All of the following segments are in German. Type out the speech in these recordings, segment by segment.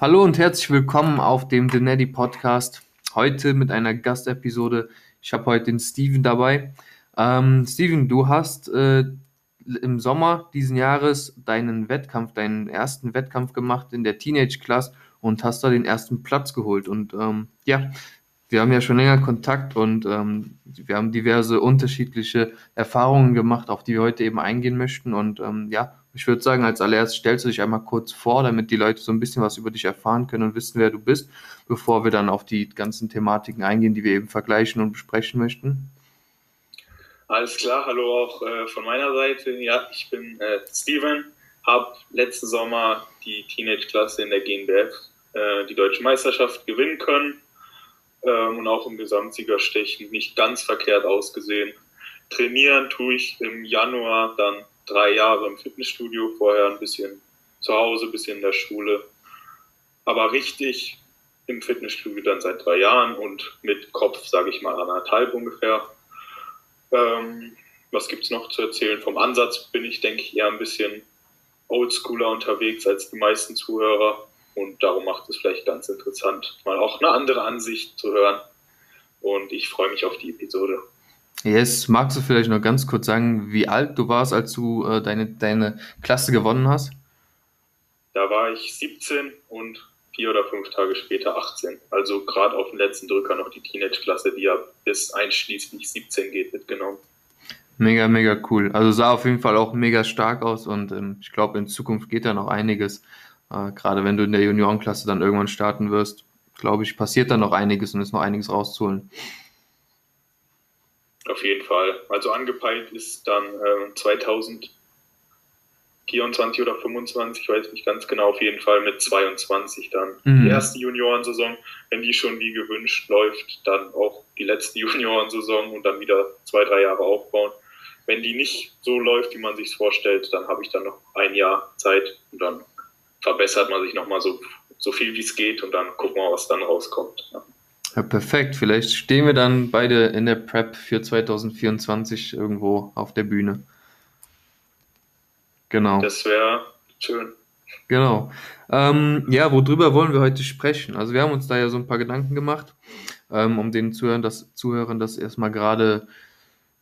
Hallo und herzlich willkommen auf dem The Neddy Podcast. Heute mit einer Gastepisode. Ich habe heute den Steven dabei. Ähm, Steven, du hast äh, im Sommer diesen Jahres deinen Wettkampf, deinen ersten Wettkampf gemacht in der Teenage Class und hast da den ersten Platz geholt. Und ähm, ja, wir haben ja schon länger Kontakt und ähm, wir haben diverse unterschiedliche Erfahrungen gemacht, auf die wir heute eben eingehen möchten. Und ähm, ja, ich würde sagen, als allererstes stellst du dich einmal kurz vor, damit die Leute so ein bisschen was über dich erfahren können und wissen, wer du bist, bevor wir dann auf die ganzen Thematiken eingehen, die wir eben vergleichen und besprechen möchten. Alles klar, hallo auch äh, von meiner Seite. Ja, ich bin äh, Steven, habe letzten Sommer die Teenage-Klasse in der GNBF, äh, die deutsche Meisterschaft gewinnen können ähm, und auch im Gesamtsiegerstechen nicht ganz verkehrt ausgesehen. Trainieren tue ich im Januar dann drei Jahre im Fitnessstudio, vorher ein bisschen zu Hause, ein bisschen in der Schule. Aber richtig im Fitnessstudio dann seit drei Jahren und mit Kopf, sage ich mal, anderthalb ungefähr. Ähm, was gibt es noch zu erzählen? Vom Ansatz bin ich, denke ich, eher ein bisschen oldschooler unterwegs als die meisten Zuhörer. Und darum macht es vielleicht ganz interessant, mal auch eine andere Ansicht zu hören. Und ich freue mich auf die Episode. Yes, magst du vielleicht noch ganz kurz sagen, wie alt du warst, als du äh, deine, deine Klasse gewonnen hast? Da war ich 17 und vier oder fünf Tage später 18. Also gerade auf den letzten Drücker noch die Teenage-Klasse, die ja bis einschließlich 17 geht, mitgenommen. Mega, mega cool. Also sah auf jeden Fall auch mega stark aus und ähm, ich glaube, in Zukunft geht da noch einiges. Äh, Gerade wenn du in der Juniorenklasse dann irgendwann starten wirst, glaube ich, passiert da noch einiges und ist noch einiges rauszuholen. Auf jeden Fall. Also angepeilt ist dann äh, 2024 oder 25, ich weiß nicht ganz genau, auf jeden Fall mit 22 dann mhm. die erste Juniorensaison. Wenn die schon wie gewünscht läuft, dann auch die letzte Juniorensaison und dann wieder zwei, drei Jahre aufbauen. Wenn die nicht so läuft, wie man sich vorstellt, dann habe ich dann noch ein Jahr Zeit und dann verbessert man sich nochmal so, so viel wie es geht und dann gucken wir, was dann rauskommt. Ja. Ja, perfekt. Vielleicht stehen wir dann beide in der Prep für 2024 irgendwo auf der Bühne. Genau. Das wäre schön. Genau. Ähm, ja, worüber wollen wir heute sprechen? Also wir haben uns da ja so ein paar Gedanken gemacht, ähm, um den Zuhörern das, Zuhörern das erstmal gerade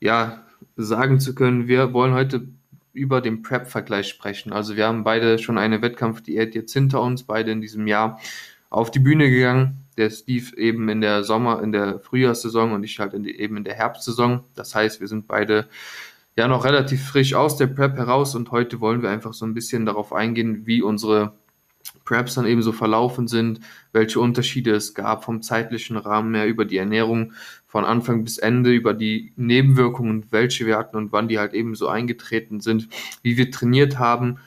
ja, sagen zu können. Wir wollen heute über den Prep-Vergleich sprechen. Also wir haben beide schon eine Wettkampfdiät jetzt hinter uns, beide in diesem Jahr auf die Bühne gegangen. Der Steve eben in der Sommer, in der Frühjahrssaison und ich halt in die, eben in der Herbstsaison. Das heißt, wir sind beide ja noch relativ frisch aus der Prep heraus und heute wollen wir einfach so ein bisschen darauf eingehen, wie unsere Preps dann eben so verlaufen sind, welche Unterschiede es gab vom zeitlichen Rahmen her über die Ernährung von Anfang bis Ende, über die Nebenwirkungen, welche wir hatten und wann die halt eben so eingetreten sind, wie wir trainiert haben.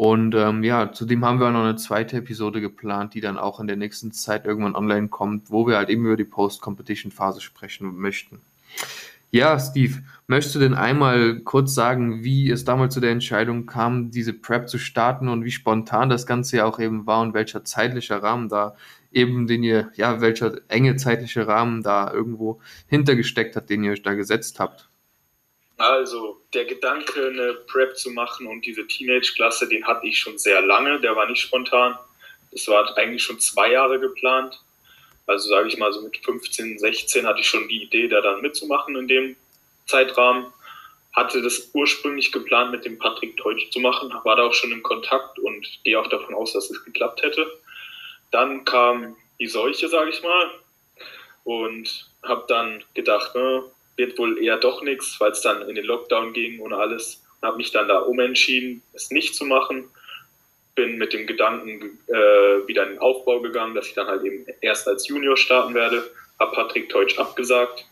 Und ähm, ja, zudem haben wir auch noch eine zweite Episode geplant, die dann auch in der nächsten Zeit irgendwann online kommt, wo wir halt eben über die Post-Competition-Phase sprechen möchten. Ja, Steve, möchtest du denn einmal kurz sagen, wie es damals zu der Entscheidung kam, diese Prep zu starten und wie spontan das Ganze ja auch eben war und welcher zeitliche Rahmen da eben, den ihr, ja, welcher enge zeitliche Rahmen da irgendwo hintergesteckt hat, den ihr euch da gesetzt habt? Also, der Gedanke, eine Prep zu machen und diese Teenage-Klasse, den hatte ich schon sehr lange, der war nicht spontan. Das war eigentlich schon zwei Jahre geplant. Also sage ich mal so mit 15, 16 hatte ich schon die Idee, da dann mitzumachen in dem Zeitrahmen. Hatte das ursprünglich geplant, mit dem Patrick Teutsch zu machen, war da auch schon im Kontakt und gehe auch davon aus, dass es geklappt hätte. Dann kam die Seuche, sage ich mal, und habe dann gedacht, ne, wird wohl eher doch nichts, weil es dann in den Lockdown ging und alles. Habe mich dann da umentschieden, es nicht zu machen bin mit dem Gedanken äh, wieder in den Aufbau gegangen, dass ich dann halt eben erst als Junior starten werde. Habe Patrick Teutsch abgesagt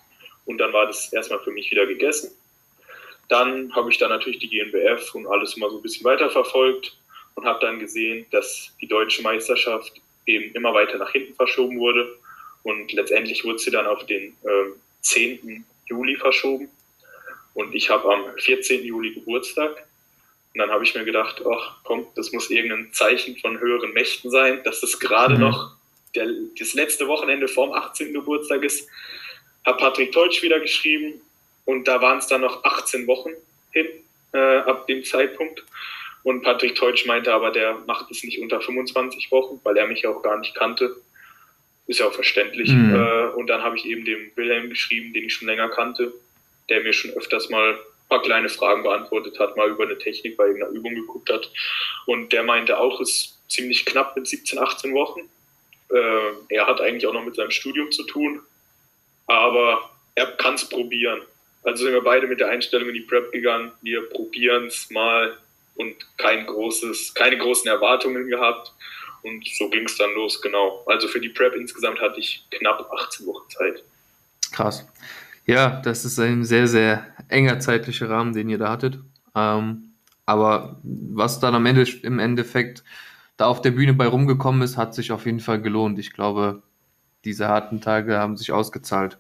und dann war das erstmal für mich wieder gegessen. Dann habe ich dann natürlich die GNBF und alles immer so ein bisschen weiter verfolgt und habe dann gesehen, dass die deutsche Meisterschaft eben immer weiter nach hinten verschoben wurde und letztendlich wurde sie dann auf den äh, 10. Juli verschoben und ich habe am 14. Juli Geburtstag und dann habe ich mir gedacht, ach komm, das muss irgendein Zeichen von höheren Mächten sein, dass das gerade mhm. noch der, das letzte Wochenende vorm 18. Geburtstag ist. Habe Patrick Teutsch wieder geschrieben und da waren es dann noch 18 Wochen hin äh, ab dem Zeitpunkt. Und Patrick Teutsch meinte aber, der macht es nicht unter 25 Wochen, weil er mich auch gar nicht kannte. Ist ja auch verständlich. Mhm. Äh, und dann habe ich eben dem Wilhelm geschrieben, den ich schon länger kannte, der mir schon öfters mal ein paar kleine Fragen beantwortet hat, mal über eine Technik bei irgendeiner Übung geguckt hat. Und der meinte auch, es ist ziemlich knapp mit 17, 18 Wochen. Äh, er hat eigentlich auch noch mit seinem Studium zu tun, aber er kann es probieren. Also sind wir beide mit der Einstellung in die Prep gegangen. Wir probieren es mal und kein großes, keine großen Erwartungen gehabt. Und so ging es dann los, genau. Also für die Prep insgesamt hatte ich knapp 18 Wochen Zeit. Krass. Ja, das ist ein sehr, sehr enger zeitlicher Rahmen, den ihr da hattet. Ähm, aber was dann am Ende im Endeffekt da auf der Bühne bei rumgekommen ist, hat sich auf jeden Fall gelohnt. Ich glaube, diese harten Tage haben sich ausgezahlt.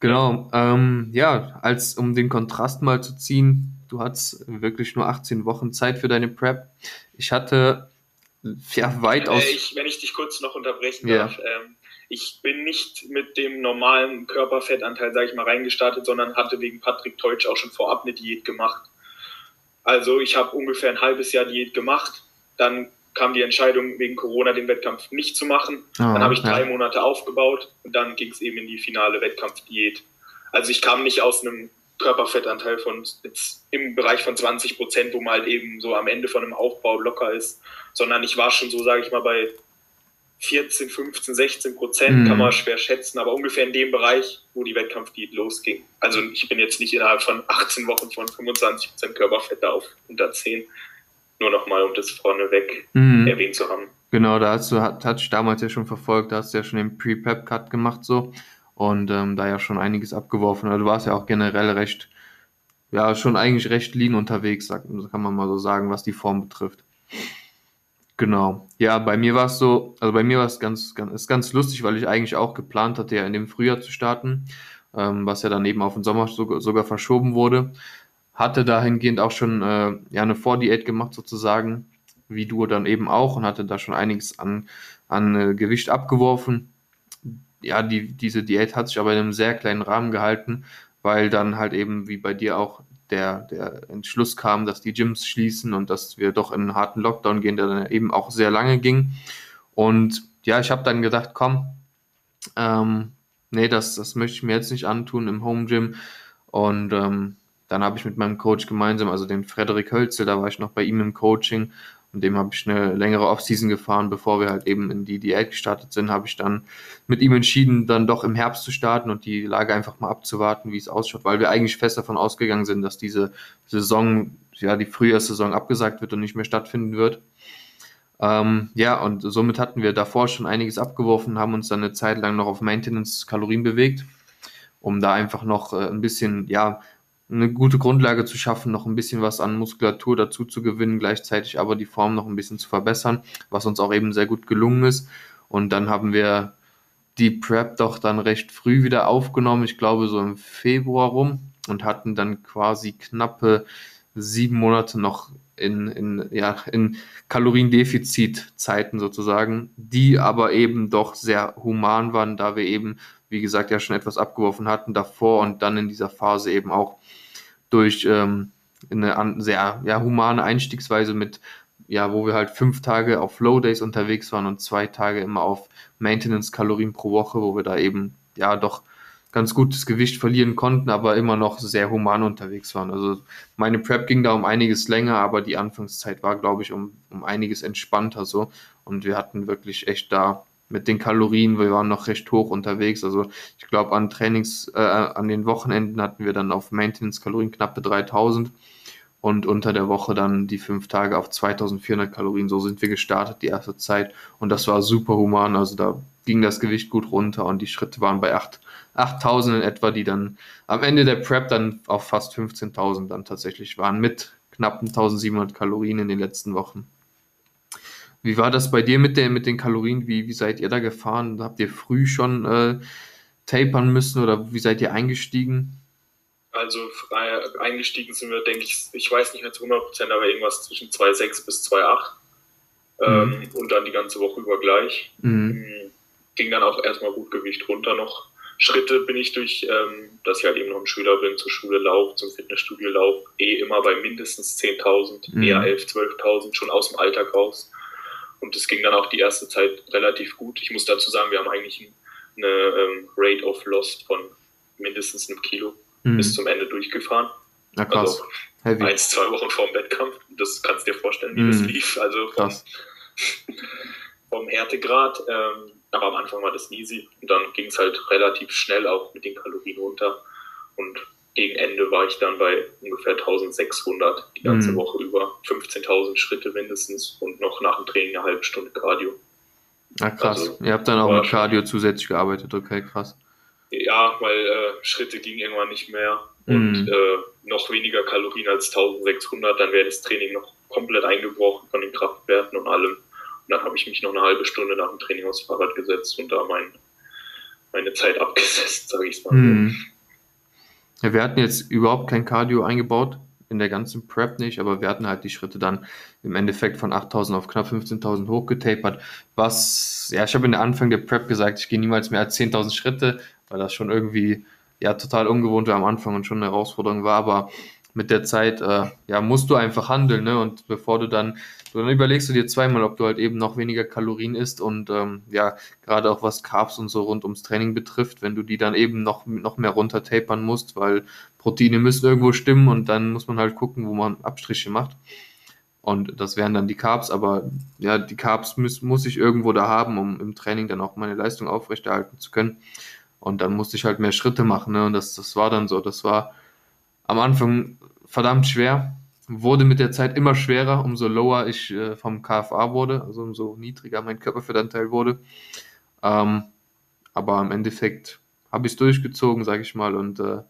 Genau, ähm, ja, als um den Kontrast mal zu ziehen, du hattest wirklich nur 18 Wochen Zeit für deine Prep. Ich hatte ja weitaus. Äh, ich, wenn ich dich kurz noch unterbrechen ja. darf, ähm, ich bin nicht mit dem normalen Körperfettanteil, sage ich mal, reingestartet, sondern hatte wegen Patrick Teutsch auch schon vorab eine Diät gemacht. Also ich habe ungefähr ein halbes Jahr Diät gemacht, dann kam die Entscheidung, wegen Corona den Wettkampf nicht zu machen. Oh, dann habe ich drei ja. Monate aufgebaut und dann ging es eben in die finale Wettkampfdiät. Also ich kam nicht aus einem Körperfettanteil von jetzt im Bereich von 20 Prozent, wo man halt eben so am Ende von einem Aufbau locker ist, sondern ich war schon so, sage ich mal, bei 14, 15, 16 Prozent, mhm. kann man schwer schätzen, aber ungefähr in dem Bereich, wo die Wettkampfdiät losging. Also ich bin jetzt nicht innerhalb von 18 Wochen von 25 Prozent Körperfett auf unter 10. Nur nochmal, um das vorneweg mhm. erwähnt zu haben. Genau, da hast du Touch damals ja schon verfolgt, da hast du ja schon den Pre-Pep-Cut gemacht so und ähm, da ja schon einiges abgeworfen. Also du warst ja auch generell recht, ja, schon eigentlich recht lean unterwegs, kann man mal so sagen, was die Form betrifft. Genau. Ja, bei mir war es so, also bei mir war es ganz, ganz, ist ganz lustig, weil ich eigentlich auch geplant hatte, ja in dem Frühjahr zu starten, ähm, was ja dann eben auf den Sommer sogar, sogar verschoben wurde. Hatte dahingehend auch schon äh, ja eine Vordiät gemacht sozusagen, wie du dann eben auch und hatte da schon einiges an, an äh, Gewicht abgeworfen. Ja, die, diese Diät hat sich aber in einem sehr kleinen Rahmen gehalten, weil dann halt eben wie bei dir auch der, der Entschluss kam, dass die Gyms schließen und dass wir doch in einen harten Lockdown gehen, der dann eben auch sehr lange ging. Und ja, ich habe dann gedacht, komm, ähm, nee, das, das möchte ich mir jetzt nicht antun im Home Gym. Und ähm, dann habe ich mit meinem Coach gemeinsam, also den Frederik Hölzel, da war ich noch bei ihm im Coaching, und dem habe ich eine längere Offseason gefahren, bevor wir halt eben in die Diät gestartet sind, habe ich dann mit ihm entschieden, dann doch im Herbst zu starten und die Lage einfach mal abzuwarten, wie es ausschaut, weil wir eigentlich fest davon ausgegangen sind, dass diese Saison, ja, die Frühjahrssaison abgesagt wird und nicht mehr stattfinden wird. Ähm, ja, und somit hatten wir davor schon einiges abgeworfen, haben uns dann eine Zeit lang noch auf Maintenance-Kalorien bewegt, um da einfach noch äh, ein bisschen, ja, eine gute Grundlage zu schaffen, noch ein bisschen was an Muskulatur dazu zu gewinnen, gleichzeitig aber die Form noch ein bisschen zu verbessern, was uns auch eben sehr gut gelungen ist. Und dann haben wir die Prep doch dann recht früh wieder aufgenommen, ich glaube so im Februar rum und hatten dann quasi knappe sieben Monate noch in, in, ja, in Kaloriendefizitzeiten sozusagen, die aber eben doch sehr human waren, da wir eben, wie gesagt, ja schon etwas abgeworfen hatten davor und dann in dieser Phase eben auch durch ähm, eine sehr ja, humane Einstiegsweise mit, ja, wo wir halt fünf Tage auf Flow Days unterwegs waren und zwei Tage immer auf Maintenance-Kalorien pro Woche, wo wir da eben ja doch ganz gutes Gewicht verlieren konnten, aber immer noch sehr human unterwegs waren. Also meine Prep ging da um einiges länger, aber die Anfangszeit war, glaube ich, um, um einiges entspannter so. Und wir hatten wirklich echt da mit den Kalorien, wir waren noch recht hoch unterwegs. Also ich glaube, an Trainings, äh, an den Wochenenden hatten wir dann auf Maintenance-Kalorien knappe 3000 und unter der Woche dann die fünf Tage auf 2400 Kalorien. So sind wir gestartet die erste Zeit und das war super human. Also da ging das Gewicht gut runter und die Schritte waren bei 8, 8000 in etwa, die dann am Ende der Prep dann auf fast 15.000 dann tatsächlich waren mit knappen 1700 Kalorien in den letzten Wochen. Wie war das bei dir mit, der, mit den Kalorien? Wie, wie seid ihr da gefahren? Habt ihr früh schon äh, tapern müssen oder wie seid ihr eingestiegen? Also äh, eingestiegen sind wir, denke ich, ich weiß nicht mehr zu 100 Prozent, aber irgendwas zwischen 2,6 bis 2,8. Ähm, mhm. Und dann die ganze Woche über gleich. Mhm. Ging dann auch erstmal gut Gewicht runter noch. Schritte bin ich durch, ähm, dass ich halt eben noch ein Schüler bin, zur Schule laufe, zum Fitnessstudio laufe, eh immer bei mindestens 10.000, mhm. eher 11.000, 12.000, schon aus dem Alltag raus. Und das ging dann auch die erste Zeit relativ gut. Ich muss dazu sagen, wir haben eigentlich eine ähm, Rate of Lost von mindestens einem Kilo mhm. bis zum Ende durchgefahren. Na krass. Also Heavy. eins, zwei Wochen vor dem Wettkampf. Das kannst du dir vorstellen, wie mhm. das lief. Also vom, vom Härtegrad. Ähm, aber am Anfang war das easy. Und dann ging es halt relativ schnell auch mit den Kalorien runter. Und gegen Ende war ich dann bei ungefähr 1600 die ganze mhm. Woche über. 15.000 Schritte mindestens und noch nach dem Training eine halbe Stunde Cardio. Ah, krass. Also, Ihr habt dann auch mit Cardio zusätzlich gearbeitet, okay, krass. Ja, weil äh, Schritte gingen irgendwann nicht mehr und mhm. äh, noch weniger Kalorien als 1600, dann wäre das Training noch komplett eingebrochen von den Kraftwerten und allem. Und dann habe ich mich noch eine halbe Stunde nach dem Training aufs Fahrrad gesetzt und da mein, meine Zeit abgesetzt, sage ich mal. Mhm. Ja, wir hatten jetzt überhaupt kein Cardio eingebaut, in der ganzen Prep nicht, aber wir hatten halt die Schritte dann im Endeffekt von 8000 auf knapp 15.000 hochgetapert, was, ja, ich habe in der Anfang der Prep gesagt, ich gehe niemals mehr als 10.000 Schritte, weil das schon irgendwie ja total ungewohnt war am Anfang und schon eine Herausforderung war, aber mit der Zeit äh, ja musst du einfach handeln, ne? Und bevor du dann, dann überlegst du dir zweimal, ob du halt eben noch weniger Kalorien isst und ähm, ja gerade auch was Carbs und so rund ums Training betrifft, wenn du die dann eben noch noch mehr runter tapern musst, weil Proteine müssen irgendwo stimmen und dann muss man halt gucken, wo man Abstriche macht. Und das wären dann die Carbs, aber ja, die Carbs muss, muss ich irgendwo da haben, um im Training dann auch meine Leistung aufrechterhalten zu können. Und dann musste ich halt mehr Schritte machen. Ne? Und das, das war dann so. Das war am Anfang verdammt schwer. Wurde mit der Zeit immer schwerer, umso lower ich äh, vom KFA wurde, also umso niedriger mein Körperfettanteil wurde. Ähm, aber im Endeffekt habe ich es durchgezogen, sage ich mal. Und äh,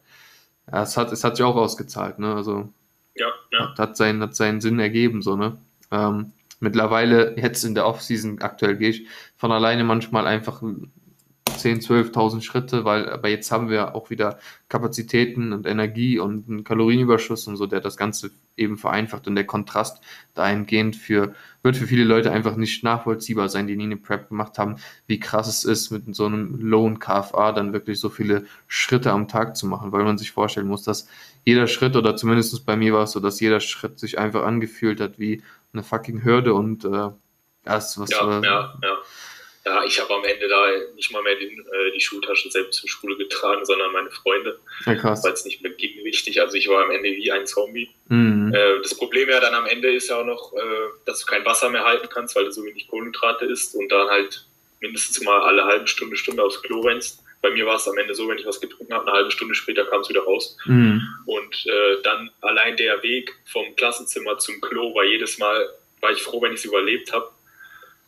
ja, es hat, es hat sich auch ausgezahlt. Ne? Also ja, ja. Hat, hat, seinen, hat seinen Sinn ergeben. So, ne? Ähm, mittlerweile, jetzt in der Offseason, aktuell gehe ich von alleine manchmal einfach 10, 12.000 Schritte, weil aber jetzt haben wir auch wieder Kapazitäten und Energie und einen Kalorienüberschuss und so, der das Ganze eben vereinfacht und der Kontrast dahingehend für, wird für viele Leute einfach nicht nachvollziehbar sein, die nie eine Prep gemacht haben, wie krass es ist, mit so einem Low KFA dann wirklich so viele Schritte am Tag zu machen, weil man sich vorstellen muss, dass jeder Schritt oder zumindest bei mir war es so, dass jeder Schritt sich einfach angefühlt hat wie eine fucking Hürde und äh, erst was. Ja, äh, ja, ja. Ja, ich habe am Ende da nicht mal mehr den, äh, die Schultasche selbst zur Schule getragen, sondern meine Freunde. Ja. Weil es nicht mehr ging wichtig. Also ich war am Ende wie ein Zombie. Mhm. Äh, das Problem ja dann am Ende ist ja auch noch, äh, dass du kein Wasser mehr halten kannst, weil du so wenig Kohlenhydrate isst und dann halt mindestens mal alle halbe Stunde, Stunde aufs Klo rennst. Bei mir war es am Ende so, wenn ich was getrunken habe, eine halbe Stunde später kam es wieder raus. Mhm. Und äh, dann allein der Weg vom Klassenzimmer zum Klo war jedes Mal, war ich froh, wenn ich es überlebt habe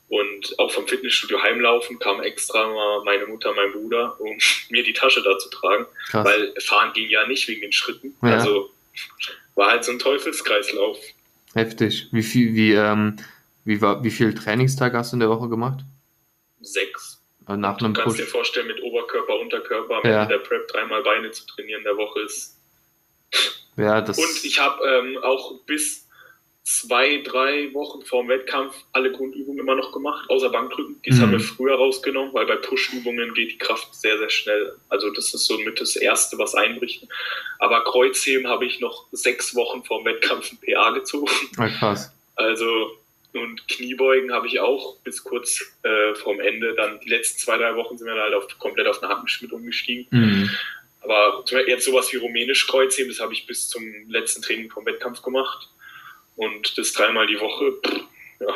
und auch vom Fitnessstudio heimlaufen kam extra mal meine Mutter, mein Bruder, um mir die Tasche da zu tragen. Krass. Weil fahren ging ja nicht wegen den Schritten. Ja. Also war halt so ein Teufelskreislauf. Heftig. Wie viel, wie, ähm, wie, war, wie viel Trainingstag hast du in der Woche gemacht? Sechs. Äh, nach einem du kannst Push. dir vorstellen, mit Oberkörper, Unterkörper am ja. Der Prep dreimal Beine zu trainieren in der Woche ist. Ja, das Und ich habe ähm, auch bis zwei, drei Wochen vor dem Wettkampf alle Grundübungen immer noch gemacht, außer Bankdrücken. Die mhm. haben wir früher rausgenommen, weil bei Push-Übungen geht die Kraft sehr, sehr schnell. Also das ist so mit das Erste, was einbricht. Aber Kreuzheben habe ich noch sechs Wochen vor dem Wettkampf ein PA gezogen. Ah, krass. Also und Kniebeugen habe ich auch bis kurz äh, vorm Ende. Dann die letzten zwei, drei Wochen sind wir halt auf, komplett auf eine Hackenschmidt umgestiegen. Mhm. Aber jetzt sowas wie rumänisch Kreuzheben, das habe ich bis zum letzten Training vom Wettkampf gemacht. Und das dreimal die Woche, ja,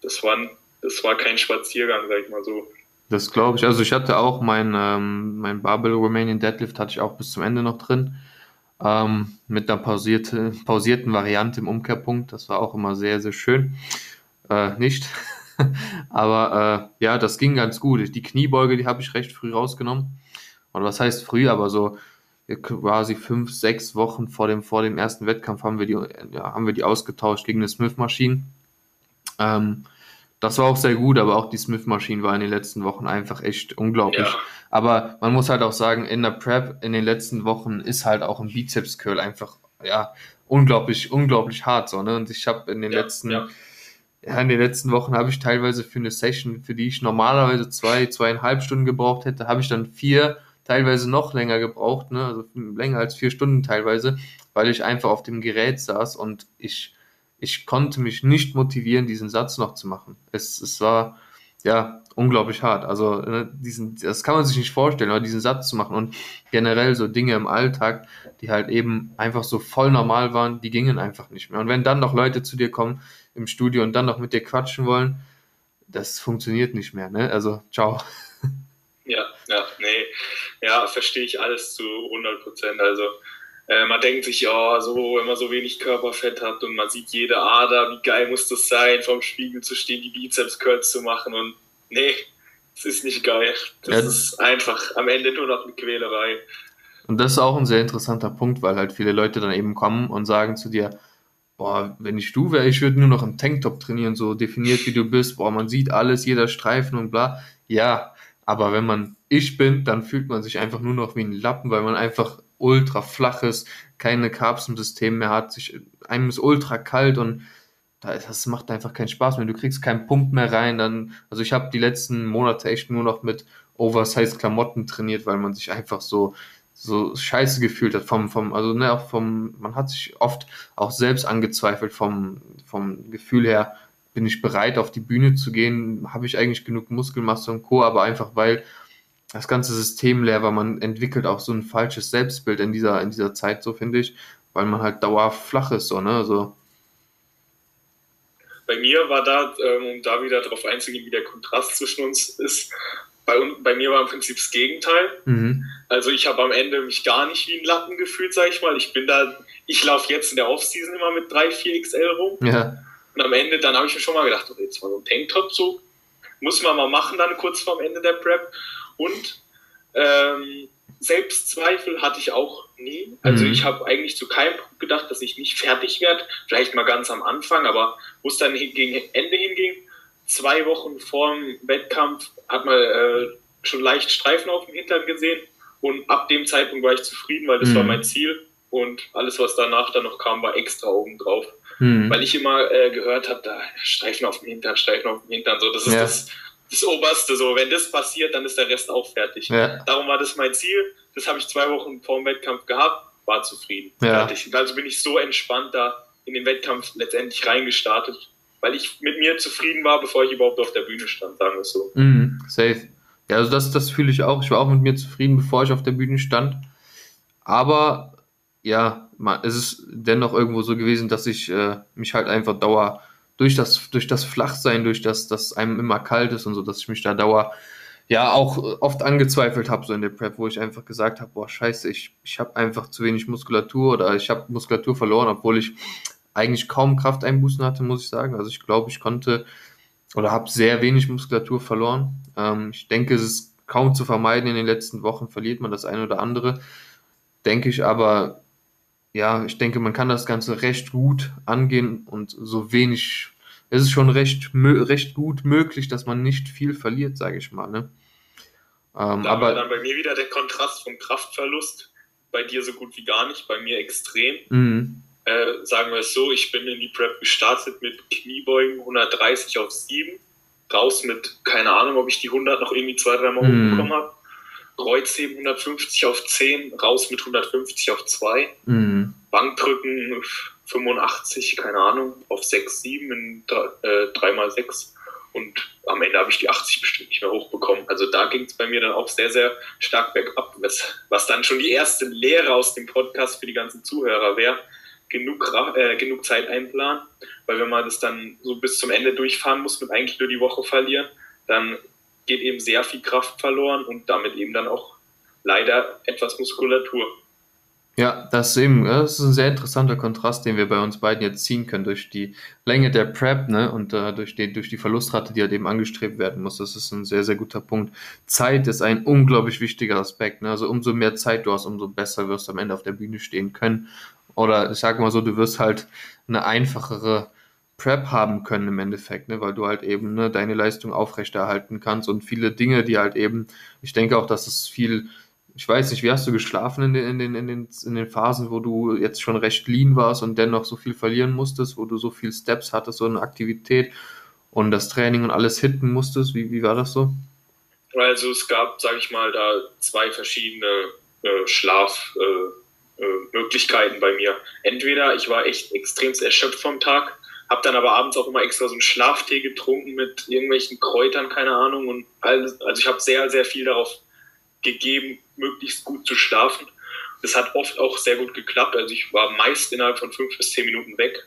das war, das war kein Spaziergang, sag ich mal so. Das glaube ich. Also ich hatte auch mein, ähm, mein Barbell Romanian Deadlift hatte ich auch bis zum Ende noch drin. Ähm, mit einer pausierte, pausierten Variante im Umkehrpunkt. Das war auch immer sehr, sehr schön. Äh, nicht. aber äh, ja, das ging ganz gut. Die Kniebeuge, die habe ich recht früh rausgenommen. Oder was heißt früh, aber so quasi fünf, sechs Wochen vor dem, vor dem ersten Wettkampf haben wir die, ja, haben wir die ausgetauscht gegen eine Smith-Maschine. Ähm, das war auch sehr gut, aber auch die Smith-Maschine war in den letzten Wochen einfach echt unglaublich. Ja. Aber man muss halt auch sagen, in der Prep in den letzten Wochen ist halt auch ein Bizeps-Curl einfach, ja, unglaublich, unglaublich hart so, ne? Und ich habe in den ja, letzten, ja. ja, in den letzten Wochen habe ich teilweise für eine Session, für die ich normalerweise zwei, zweieinhalb Stunden gebraucht hätte, habe ich dann vier, teilweise noch länger gebraucht, ne? also länger als vier Stunden teilweise, weil ich einfach auf dem Gerät saß und ich, ich konnte mich nicht motivieren, diesen Satz noch zu machen. Es, es war, ja, unglaublich hart. Also ne, diesen, das kann man sich nicht vorstellen, aber diesen Satz zu machen und generell so Dinge im Alltag, die halt eben einfach so voll normal waren, die gingen einfach nicht mehr. Und wenn dann noch Leute zu dir kommen im Studio und dann noch mit dir quatschen wollen, das funktioniert nicht mehr. Ne? Also ciao. Ja, ja, nee, ja, verstehe ich alles zu 100 Prozent. Also äh, man denkt sich, ja, so, wenn man so wenig Körperfett hat und man sieht jede Ader, wie geil muss das sein, vorm Spiegel zu stehen, die Bizeps-Curls zu machen und nee, es ist nicht geil. Das ja. ist einfach am Ende nur noch eine Quälerei. Und das ist auch ein sehr interessanter Punkt, weil halt viele Leute dann eben kommen und sagen zu dir, boah, wenn ich du wäre, ich würde nur noch im Tanktop trainieren, so definiert wie du bist, boah, man sieht alles, jeder Streifen und bla. Ja, aber wenn man ich bin, dann fühlt man sich einfach nur noch wie ein Lappen, weil man einfach ultra flaches, keine Carbs im System mehr hat, sich, einem ist ultra kalt und das macht einfach keinen Spaß mehr. Du kriegst keinen Pump mehr rein. Dann, also ich habe die letzten Monate echt nur noch mit Oversize Klamotten trainiert, weil man sich einfach so so scheiße gefühlt hat vom vom also ne auch vom man hat sich oft auch selbst angezweifelt vom vom Gefühl her bin ich bereit auf die Bühne zu gehen habe ich eigentlich genug Muskelmasse und Co aber einfach weil das ganze System leer war. Man entwickelt auch so ein falsches Selbstbild in dieser, in dieser Zeit, so finde ich, weil man halt dauerhaft flach ist, so, ne? Also, bei mir war da, ähm, um da wieder darauf einzugehen, wie der Kontrast zwischen uns ist, bei, bei mir war im Prinzip das Gegenteil. Mhm. Also ich habe am Ende mich gar nicht wie ein Lappen gefühlt, sag ich mal. Ich bin da, ich laufe jetzt in der Offseason immer mit 3, 4 XL rum. Ja. Und am Ende, dann habe ich mir schon mal gedacht, oh, jetzt mal so ein Tanktop so, muss man mal machen dann kurz vorm Ende der Prep. Und ähm, Selbstzweifel hatte ich auch nie. Also mhm. ich habe eigentlich zu keinem Punkt gedacht, dass ich nicht fertig werde. Vielleicht mal ganz am Anfang, aber wo es dann gegen Ende hinging, zwei Wochen vor dem Wettkampf, hat man äh, schon leicht Streifen auf dem Hintern gesehen. Und ab dem Zeitpunkt war ich zufrieden, weil das mhm. war mein Ziel. Und alles, was danach dann noch kam, war extra oben drauf. Mhm. Weil ich immer äh, gehört habe, da Streifen auf dem Hintern, Streifen auf dem Hintern. So, das ist ja. das das Oberste. So, wenn das passiert, dann ist der Rest auch fertig. Ja. Darum war das mein Ziel. Das habe ich zwei Wochen vor dem Wettkampf gehabt, war zufrieden. Ja. Also bin ich so entspannt da in den Wettkampf letztendlich reingestartet, weil ich mit mir zufrieden war, bevor ich überhaupt auf der Bühne stand, sagen wir es so. Mhm, safe. Ja, also das, das fühle ich auch. Ich war auch mit mir zufrieden, bevor ich auf der Bühne stand. Aber ja, es ist dennoch irgendwo so gewesen, dass ich äh, mich halt einfach dauer durch das, durch das Flachsein, durch das, dass einem immer kalt ist und so, dass ich mich da dauer ja auch oft angezweifelt habe, so in der Prep, wo ich einfach gesagt habe, boah, scheiße, ich, ich habe einfach zu wenig Muskulatur oder ich habe Muskulatur verloren, obwohl ich eigentlich kaum Krafteinbußen hatte, muss ich sagen. Also ich glaube, ich konnte oder habe sehr wenig Muskulatur verloren. Ähm, ich denke, es ist kaum zu vermeiden, in den letzten Wochen verliert man das eine oder andere. Denke ich aber, ja, ich denke, man kann das Ganze recht gut angehen und so wenig, es ist schon recht, recht gut möglich, dass man nicht viel verliert, sage ich mal. Ne? Ähm, da aber dann bei mir wieder der Kontrast vom Kraftverlust, bei dir so gut wie gar nicht, bei mir extrem. Mhm. Äh, sagen wir es so, ich bin in die Prep gestartet mit Kniebeugen 130 auf 7, raus mit, keine Ahnung, ob ich die 100 noch irgendwie zwei, drei Mal mhm. hochbekommen habe. Kreuzheben 150 auf 10, raus mit 150 auf 2. Mhm. Bankdrücken 85, keine Ahnung, auf 6, 7 in 3 mal 6. Und am Ende habe ich die 80 bestimmt nicht mehr hochbekommen. Also da ging es bei mir dann auch sehr, sehr stark bergab, was, was dann schon die erste Lehre aus dem Podcast für die ganzen Zuhörer wäre. Genug, äh, genug Zeit einplanen, weil wenn man das dann so bis zum Ende durchfahren muss mit eigentlich nur die Woche verlieren, dann geht eben sehr viel Kraft verloren und damit eben dann auch leider etwas Muskulatur. Ja, das ist eben, das ist ein sehr interessanter Kontrast, den wir bei uns beiden jetzt ziehen können durch die Länge der Prep, ne, und äh, durch die, durch die Verlustrate, die halt eben angestrebt werden muss. Das ist ein sehr, sehr guter Punkt. Zeit ist ein unglaublich wichtiger Aspekt, ne, also umso mehr Zeit du hast, umso besser wirst du am Ende auf der Bühne stehen können. Oder ich sag mal so, du wirst halt eine einfachere Prep haben können im Endeffekt, ne, weil du halt eben ne, deine Leistung aufrechterhalten kannst und viele Dinge, die halt eben, ich denke auch, dass es viel, ich weiß nicht, wie hast du geschlafen in den, in den, in den, in den Phasen, wo du jetzt schon recht lean warst und dennoch so viel verlieren musstest, wo du so viel Steps hattest, so eine Aktivität und das Training und alles hitten musstest? Wie, wie war das so? Also es gab, sage ich mal, da zwei verschiedene äh, Schlafmöglichkeiten äh, äh, bei mir. Entweder ich war echt extremst erschöpft vom Tag, habe dann aber abends auch immer extra so einen Schlaftee getrunken mit irgendwelchen Kräutern, keine Ahnung. Und alles, also ich habe sehr, sehr viel darauf gegeben, möglichst gut zu schlafen. Das hat oft auch sehr gut geklappt. Also ich war meist innerhalb von fünf bis zehn Minuten weg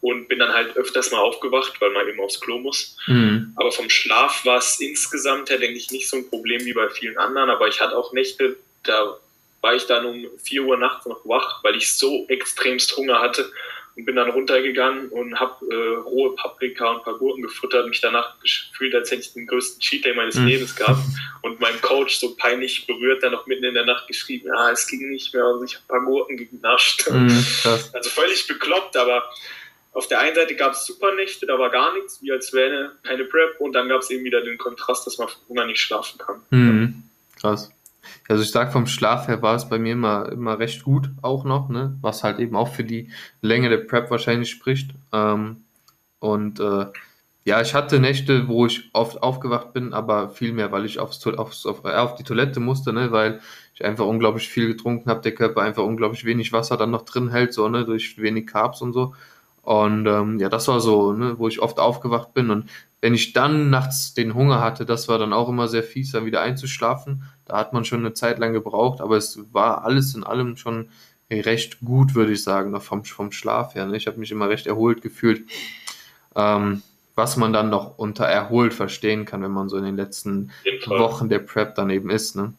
und bin dann halt öfters mal aufgewacht, weil man eben aufs Klo muss. Mhm. Aber vom Schlaf war es insgesamt her, denke ich, nicht so ein Problem wie bei vielen anderen. Aber ich hatte auch Nächte, da war ich dann um 4 Uhr nachts noch wach, weil ich so extremst Hunger hatte und bin dann runtergegangen und habe äh, rohe Paprika und ein paar Gurken gefuttert und mich danach gefühlt, als hätte ich den größten Cheat Day meines mhm. Lebens gehabt. Und mein Coach so peinlich berührt dann noch mitten in der Nacht geschrieben, ja, es ging nicht mehr und ich habe ein paar Gurken genascht. Mhm, also völlig bekloppt, aber auf der einen Seite gab es super Nächte, da war gar nichts, wie als wäre keine Prep und dann gab es eben wieder den Kontrast, dass man von Hunger nicht schlafen kann. Mhm. Krass. Also ich sag vom Schlaf her war es bei mir immer, immer recht gut auch noch, ne? was halt eben auch für die Länge der Prep wahrscheinlich spricht. Ähm, und äh, ja, ich hatte Nächte, wo ich oft aufgewacht bin, aber viel mehr, weil ich aufs, aufs, auf, äh, auf die Toilette musste, ne? weil ich einfach unglaublich viel getrunken habe, der Körper einfach unglaublich wenig Wasser dann noch drin hält, so, ne? durch wenig Carbs und so. Und ähm, ja, das war so, ne, wo ich oft aufgewacht bin. Und wenn ich dann nachts den Hunger hatte, das war dann auch immer sehr fies, da wieder einzuschlafen. Da hat man schon eine Zeit lang gebraucht, aber es war alles in allem schon recht gut, würde ich sagen, noch vom, vom Schlaf her. Ne? Ich habe mich immer recht erholt gefühlt. Ähm, was man dann noch unter erholt verstehen kann, wenn man so in den letzten Wochen der Prep dann eben ist. Ne?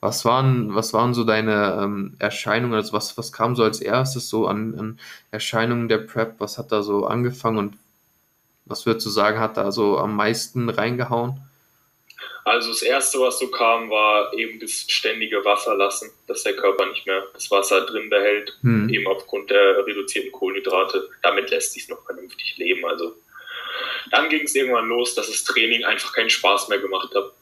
Was waren, was waren so deine ähm, Erscheinungen? Also was, was kam so als erstes so an, an Erscheinungen der Prep? Was hat da so angefangen und was würdest du sagen, hat da so am meisten reingehauen? Also das erste, was so kam, war eben das ständige Wasserlassen, dass der Körper nicht mehr das Wasser drin behält, hm. eben aufgrund der reduzierten Kohlenhydrate. Damit lässt sich noch vernünftig leben. Also dann ging es irgendwann los, dass das Training einfach keinen Spaß mehr gemacht hat.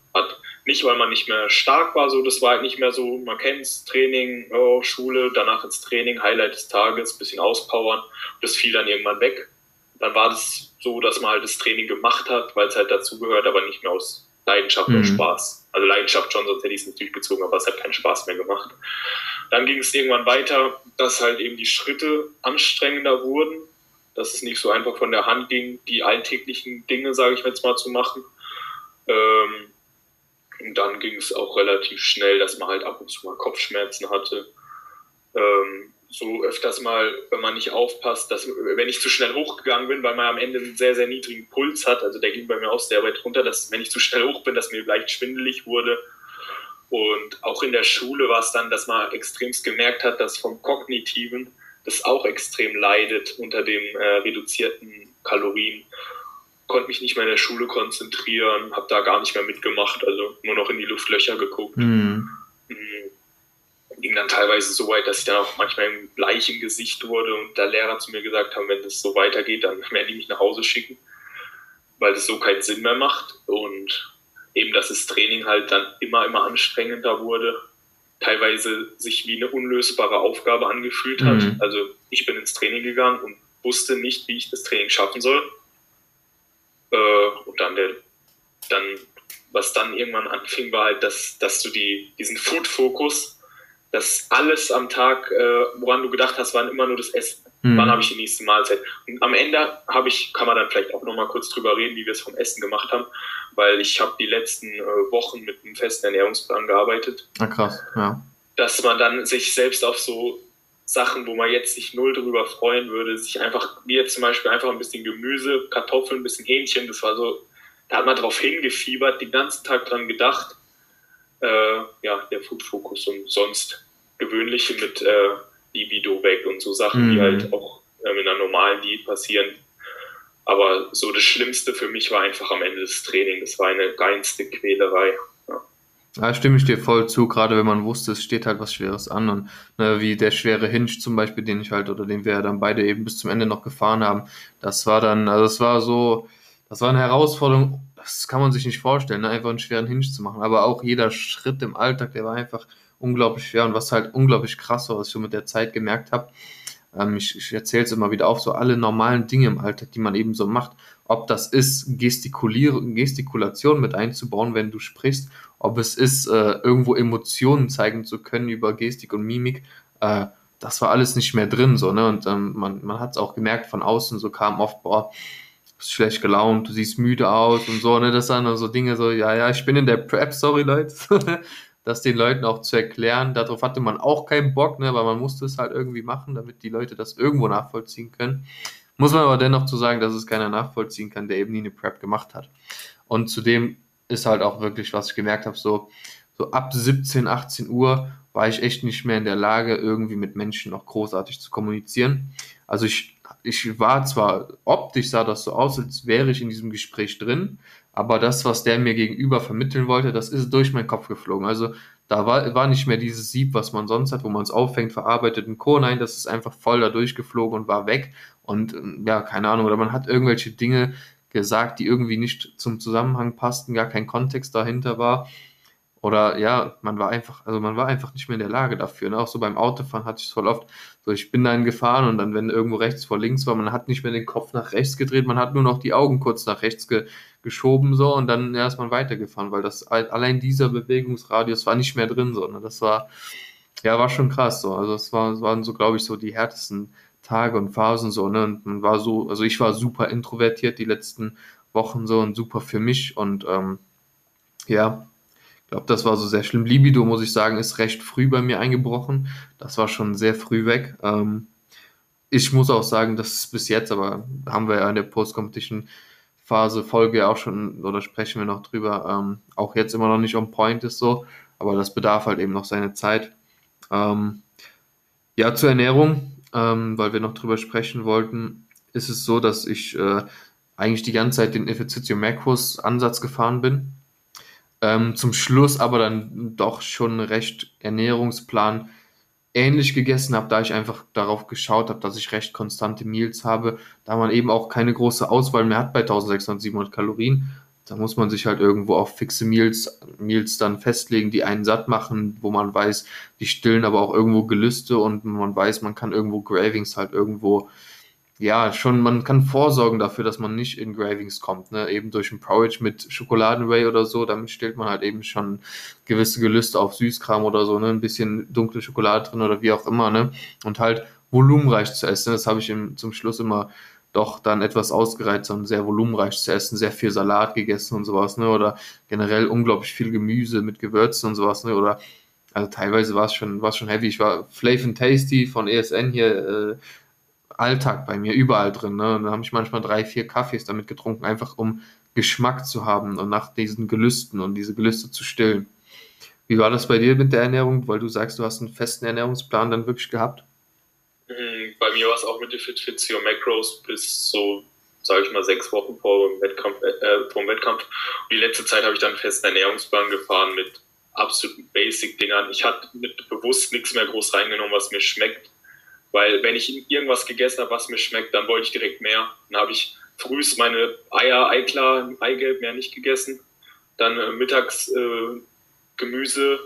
Nicht, weil man nicht mehr stark war, so das war halt nicht mehr so, man kennt es, Training, oh, Schule, danach ins Training, Highlight des Tages, bisschen auspowern. Das fiel dann irgendwann weg. Dann war das so, dass man halt das Training gemacht hat, weil es halt dazugehört, aber nicht mehr aus Leidenschaft mhm. und Spaß. Also Leidenschaft schon, sonst hätte ich es nicht durchgezogen, aber es hat keinen Spaß mehr gemacht. Dann ging es irgendwann weiter, dass halt eben die Schritte anstrengender wurden, dass es nicht so einfach von der Hand ging, die alltäglichen Dinge, sage ich jetzt mal, zu machen. Ähm, und dann ging es auch relativ schnell, dass man halt ab und zu mal Kopfschmerzen hatte. Ähm, so öfters mal, wenn man nicht aufpasst, dass wenn ich zu schnell hochgegangen bin, weil man am Ende einen sehr, sehr niedrigen Puls hat, also der ging bei mir auch sehr weit runter, dass wenn ich zu schnell hoch bin, dass mir leicht schwindelig wurde. Und auch in der Schule war es dann, dass man extremst gemerkt hat, dass vom Kognitiven das auch extrem leidet unter den äh, reduzierten Kalorien konnte mich nicht mehr in der Schule konzentrieren, habe da gar nicht mehr mitgemacht, also nur noch in die Luftlöcher geguckt. Mhm. Ging dann teilweise so weit, dass ich dann auch manchmal im Bleich im Gesicht wurde und der Lehrer zu mir gesagt haben, wenn das so weitergeht, dann werden die mich nach Hause schicken, weil das so keinen Sinn mehr macht. Und eben, dass das Training halt dann immer, immer anstrengender wurde, teilweise sich wie eine unlösbare Aufgabe angefühlt hat. Mhm. Also ich bin ins Training gegangen und wusste nicht, wie ich das Training schaffen soll äh, und dann der, dann, was dann irgendwann anfing, war halt, dass, dass du die, diesen Food-Fokus, dass alles am Tag, äh, woran du gedacht hast, waren immer nur das Essen. Mhm. Wann habe ich die nächste Mahlzeit? Und am Ende habe ich, kann man dann vielleicht auch nochmal kurz drüber reden, wie wir es vom Essen gemacht haben, weil ich habe die letzten äh, Wochen mit einem festen Ernährungsplan gearbeitet. Ah, krass, ja. Dass man dann sich selbst auf so Sachen, wo man jetzt sich null drüber freuen würde, sich einfach, wie jetzt zum Beispiel einfach ein bisschen Gemüse, Kartoffeln, ein bisschen Hähnchen, das war so, da hat man drauf hingefiebert, den ganzen Tag dran gedacht. Äh, ja, der Food Focus und sonst gewöhnliche mit äh, Libido weg und so Sachen, mhm. die halt auch äh, in einer normalen Diät passieren. Aber so das Schlimmste für mich war einfach am Ende des Trainings. Das war eine reinste Quälerei. Da stimme ich dir voll zu, gerade wenn man wusste, es steht halt was Schweres an und ne, wie der schwere Hinge zum Beispiel, den ich halt oder den wir dann beide eben bis zum Ende noch gefahren haben, das war dann, also es war so, das war eine Herausforderung, das kann man sich nicht vorstellen, ne, einfach einen schweren Hinge zu machen, aber auch jeder Schritt im Alltag, der war einfach unglaublich schwer und was halt unglaublich krass war, was ich schon mit der Zeit gemerkt habe, ähm, ich, ich erzähle es immer wieder auf, so alle normalen Dinge im Alltag, die man eben so macht, ob das ist, Gestikulieren, Gestikulation mit einzubauen, wenn du sprichst, ob es ist, äh, irgendwo Emotionen zeigen zu können über Gestik und Mimik, äh, das war alles nicht mehr drin, so, ne, und ähm, man, man hat es auch gemerkt von außen, so kam oft, boah, bist schlecht gelaunt, du siehst müde aus und so, ne, das sind so Dinge so, ja, ja, ich bin in der Prep, sorry Leute, das den Leuten auch zu erklären, darauf hatte man auch keinen Bock, ne, weil man musste es halt irgendwie machen, damit die Leute das irgendwo nachvollziehen können. Muss man aber dennoch zu sagen, dass es keiner nachvollziehen kann, der eben nie eine Prep gemacht hat. Und zudem ist halt auch wirklich, was ich gemerkt habe, so, so ab 17, 18 Uhr war ich echt nicht mehr in der Lage, irgendwie mit Menschen noch großartig zu kommunizieren. Also ich ich war zwar optisch sah das so aus, als wäre ich in diesem Gespräch drin, aber das, was der mir gegenüber vermitteln wollte, das ist durch meinen Kopf geflogen. Also da war, war nicht mehr dieses Sieb, was man sonst hat, wo man es auffängt, verarbeitet und Co. Nein, das ist einfach voll da durchgeflogen und war weg. Und ähm, ja, keine Ahnung, oder man hat irgendwelche Dinge gesagt, die irgendwie nicht zum Zusammenhang passten, gar kein Kontext dahinter war. Oder ja, man war einfach, also man war einfach nicht mehr in der Lage dafür. Ne? Auch so beim Autofahren hatte ich es voll oft. So, ich bin dann gefahren und dann, wenn irgendwo rechts vor links war, man hat nicht mehr den Kopf nach rechts gedreht, man hat nur noch die Augen kurz nach rechts ge geschoben so und dann ja, ist man weitergefahren, weil das allein dieser Bewegungsradius war nicht mehr drin so. Ne? Das war, ja, war schon krass so. Also es war, waren so, glaube ich, so die härtesten Tage und Phasen so. Ne? Und man war so, also ich war super introvertiert die letzten Wochen so und super für mich und ähm, ja, glaube, das war so sehr schlimm. Libido, muss ich sagen, ist recht früh bei mir eingebrochen. Das war schon sehr früh weg. Ähm, ich muss auch sagen, dass es bis jetzt, aber haben wir ja in der Post-Competition-Phase Folge auch schon, oder sprechen wir noch drüber, ähm, auch jetzt immer noch nicht on point ist so, aber das bedarf halt eben noch seine Zeit. Ähm, ja, zur Ernährung, ähm, weil wir noch drüber sprechen wollten, ist es so, dass ich äh, eigentlich die ganze Zeit den Efficitio Macros Ansatz gefahren bin ähm, zum Schluss aber dann doch schon recht Ernährungsplan ähnlich gegessen habe, da ich einfach darauf geschaut habe, dass ich recht konstante Meals habe, da man eben auch keine große Auswahl mehr hat bei 1600, 700 Kalorien. Da muss man sich halt irgendwo auf fixe Meals, Meals dann festlegen, die einen satt machen, wo man weiß, die stillen aber auch irgendwo Gelüste und man weiß, man kann irgendwo Gravings halt irgendwo ja, schon, man kann vorsorgen dafür, dass man nicht in Gravings kommt, ne? Eben durch ein Porridge mit Schokoladenwhey oder so, damit stellt man halt eben schon gewisse Gelüste auf Süßkram oder so, ne? Ein bisschen dunkle Schokolade drin oder wie auch immer, ne? Und halt volumenreich zu essen. Das habe ich im, zum Schluss immer doch dann etwas ausgereizt und sehr volumenreich zu essen, sehr viel Salat gegessen und sowas, ne? Oder generell unglaublich viel Gemüse mit Gewürzen und sowas, ne? Oder also teilweise war es schon, schon heavy. Ich war Flav and Tasty von ESN hier, äh, Alltag bei mir, überall drin. Ne? Und da habe ich manchmal drei, vier Kaffees damit getrunken, einfach um Geschmack zu haben und nach diesen Gelüsten und diese Gelüste zu stillen. Wie war das bei dir mit der Ernährung? Weil du sagst, du hast einen festen Ernährungsplan dann wirklich gehabt? Mhm, bei mir war es auch mit den Fitfizio Macros bis so, sage ich mal, sechs Wochen vor dem Wettkampf, äh, vor dem Wettkampf. Und die letzte Zeit habe ich dann einen festen Ernährungsplan gefahren mit absoluten Basic-Dingern. Ich hatte bewusst nichts mehr groß reingenommen, was mir schmeckt weil wenn ich irgendwas gegessen habe, was mir schmeckt, dann wollte ich direkt mehr. Dann habe ich frühs meine Eier, Eiklar, Eigelb mehr nicht gegessen. Dann äh, mittags äh, Gemüse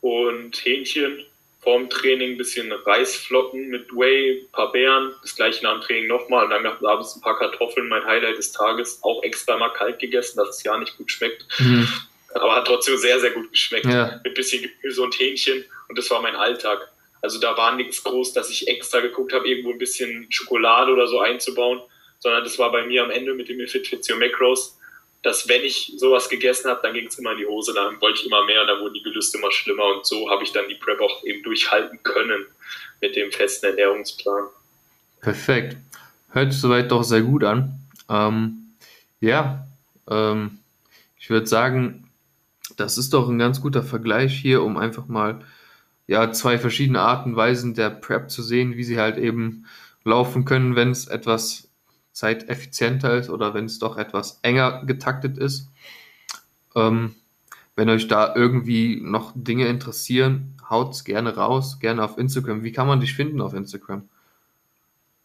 und Hähnchen. Vorm Training ein bisschen Reisflocken mit Whey, ein paar Beeren. Das gleiche nach dem Training nochmal. Und dann abends ein paar Kartoffeln, mein Highlight des Tages. Auch extra mal kalt gegessen, dass es ja nicht gut schmeckt. Mhm. Aber hat trotzdem sehr, sehr gut geschmeckt. Ja. Mit bisschen Gemüse und Hähnchen. Und das war mein Alltag. Also da war nichts groß, dass ich extra geguckt habe, irgendwo ein bisschen Schokolade oder so einzubauen, sondern das war bei mir am Ende mit dem Efficitio Macros, dass wenn ich sowas gegessen habe, dann ging es immer in die Hose, dann wollte ich immer mehr, dann wurden die Gelüste immer schlimmer und so habe ich dann die Prep auch eben durchhalten können mit dem festen Ernährungsplan. Perfekt. Hört sich soweit doch sehr gut an. Ähm, ja, ähm, ich würde sagen, das ist doch ein ganz guter Vergleich hier, um einfach mal ja, zwei verschiedene Arten und Weisen der Prep zu sehen, wie sie halt eben laufen können, wenn es etwas zeiteffizienter ist oder wenn es doch etwas enger getaktet ist. Ähm, wenn euch da irgendwie noch Dinge interessieren, haut es gerne raus, gerne auf Instagram. Wie kann man dich finden auf Instagram?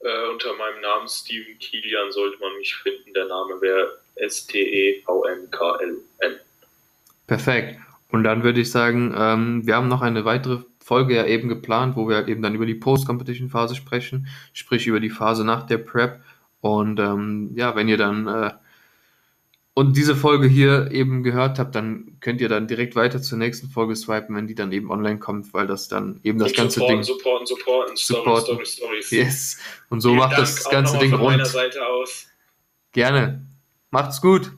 Äh, unter meinem Namen Steven Kilian sollte man mich finden. Der Name wäre S-T-E-V-N-K-L-N. Perfekt. Und dann würde ich sagen, ähm, wir haben noch eine weitere Folge ja eben geplant, wo wir halt eben dann über die Post-Competition-Phase sprechen, sprich über die Phase nach der Prep. Und ähm, ja, wenn ihr dann äh, und diese Folge hier eben gehört habt, dann könnt ihr dann direkt weiter zur nächsten Folge swipen, wenn die dann eben online kommt, weil das dann eben das Und ganze supporten, Ding. supporten, supporten, Story, Supporten. Story, Stories. Yes. Und so Vielen macht Dank das auch ganze Ding rund. Seite aus. Gerne. Macht's gut.